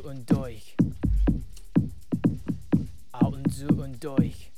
und durch. Au und so und durch.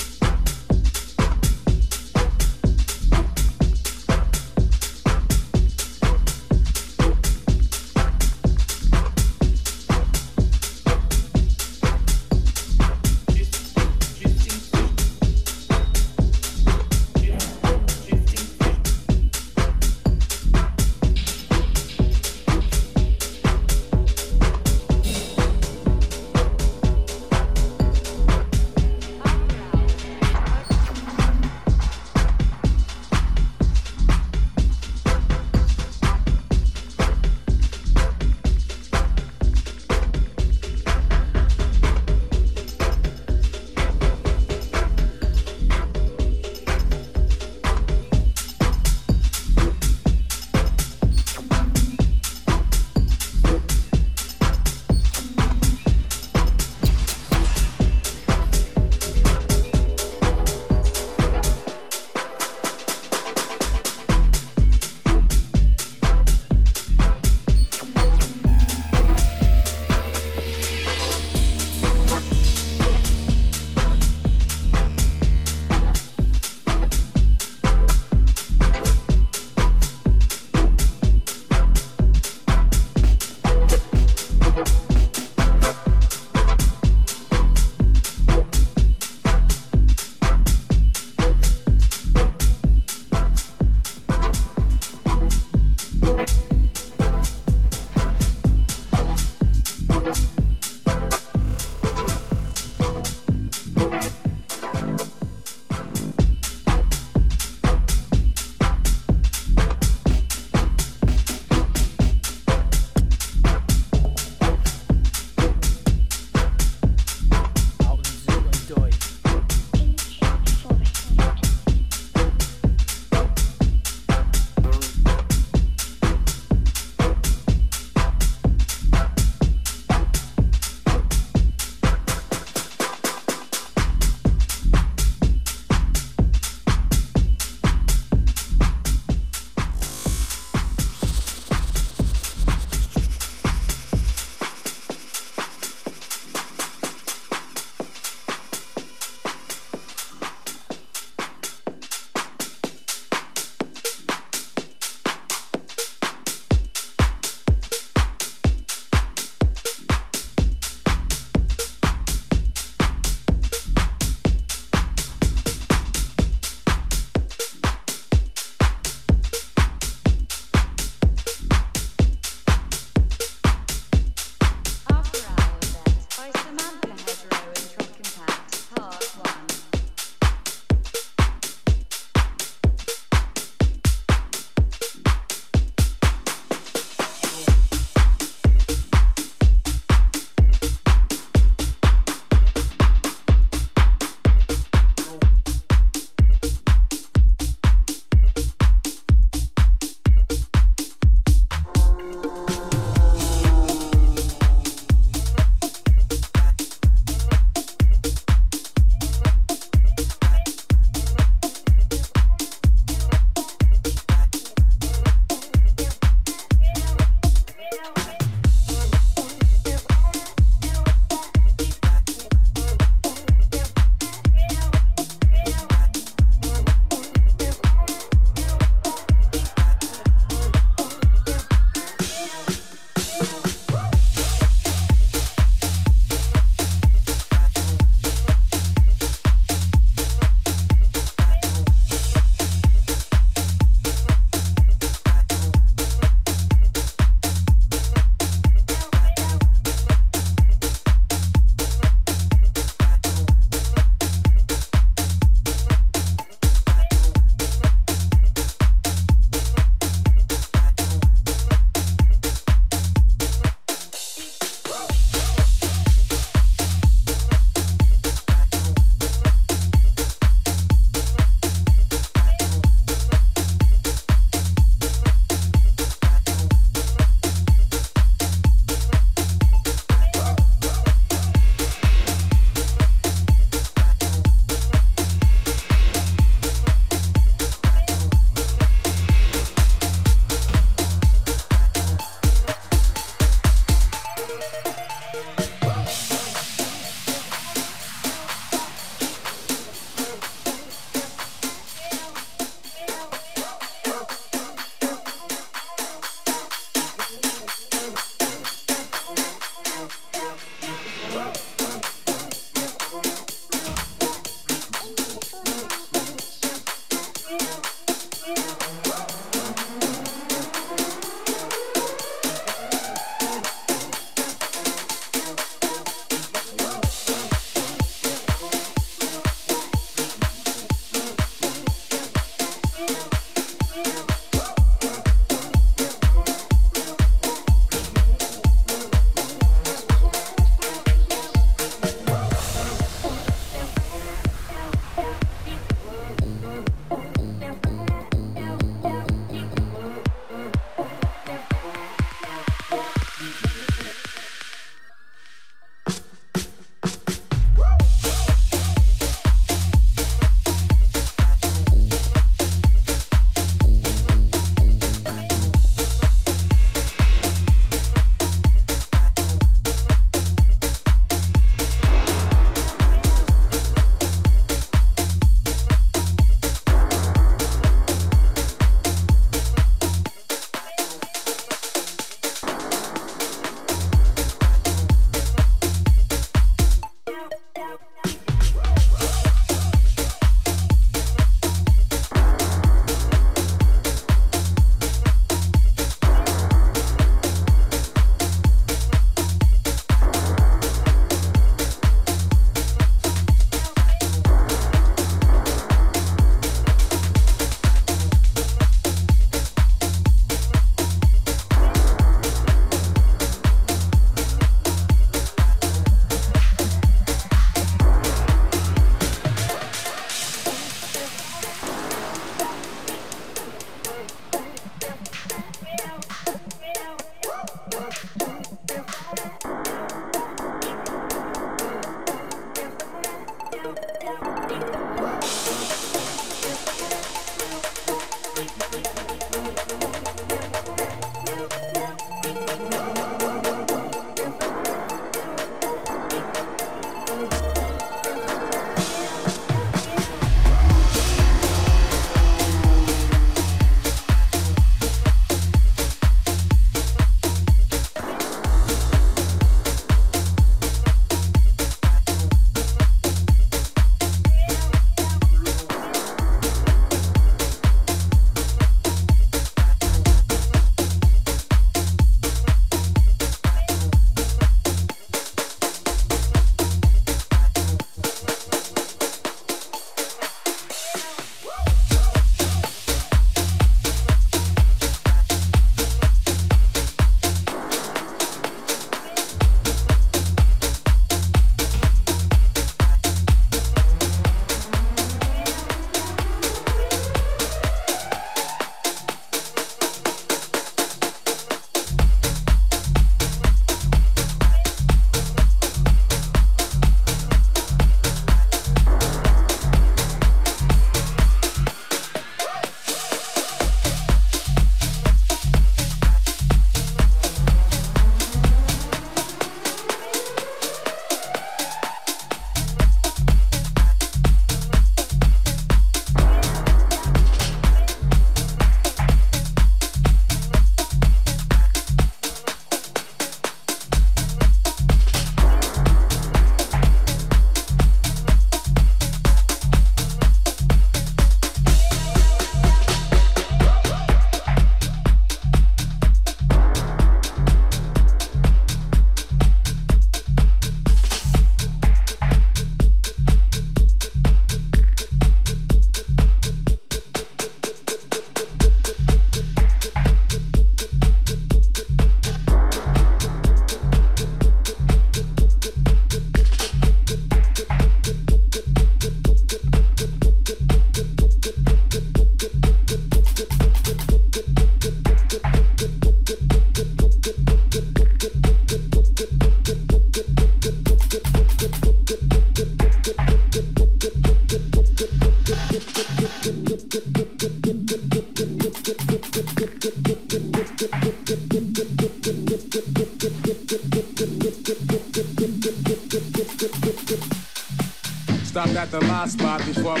Spot before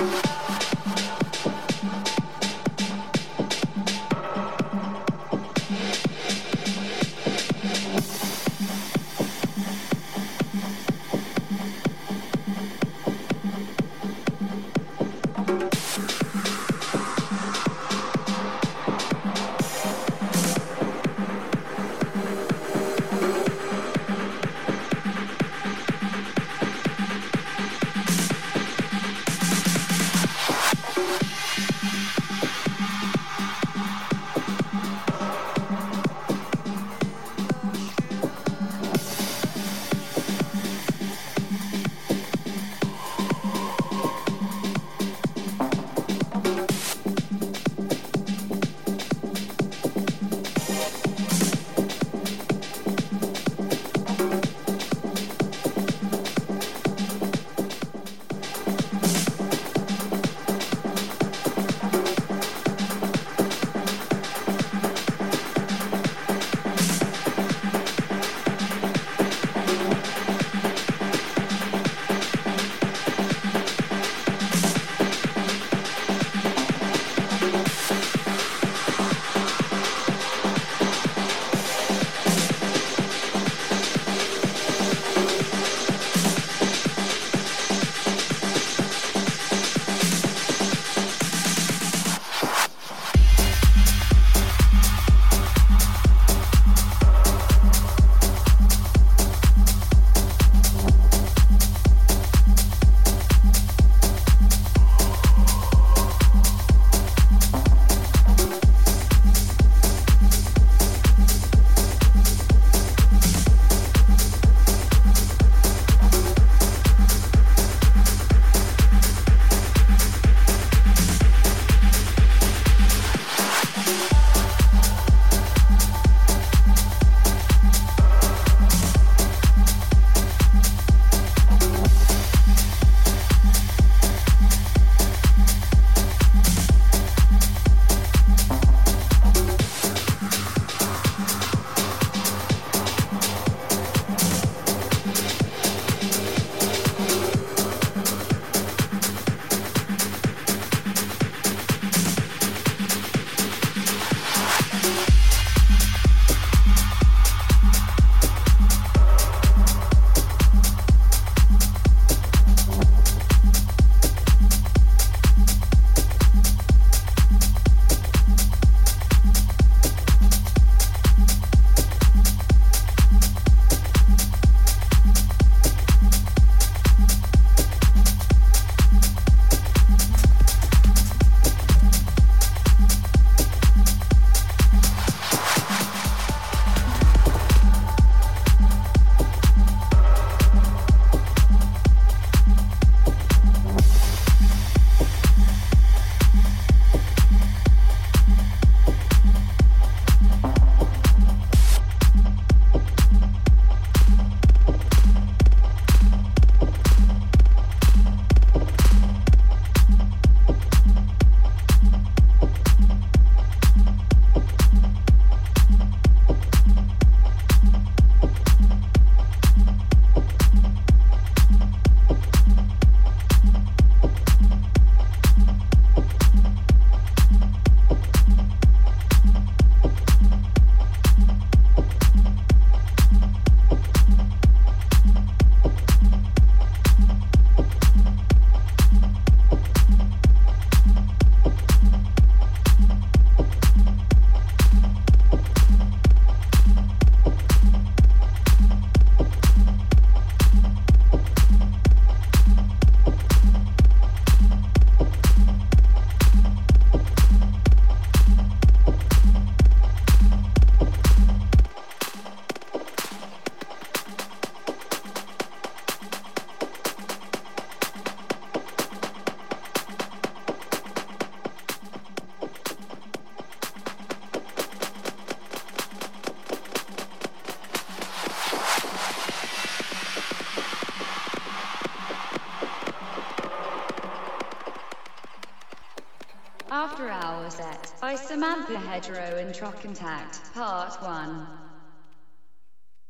Hours Set by Samantha Hedgerow and Trockentakt, Part 1.